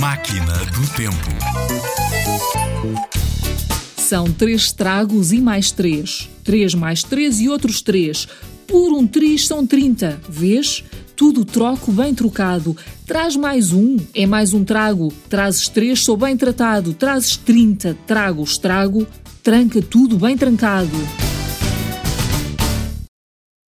Máquina do Tempo. São três tragos e mais três. Três mais três e outros três. Por um triz são trinta. Vês? Tudo troco bem trocado. Traz mais um, é mais um trago. Trazes três, sou bem tratado. Trazes trinta, trago, estrago. Tranca tudo bem trancado.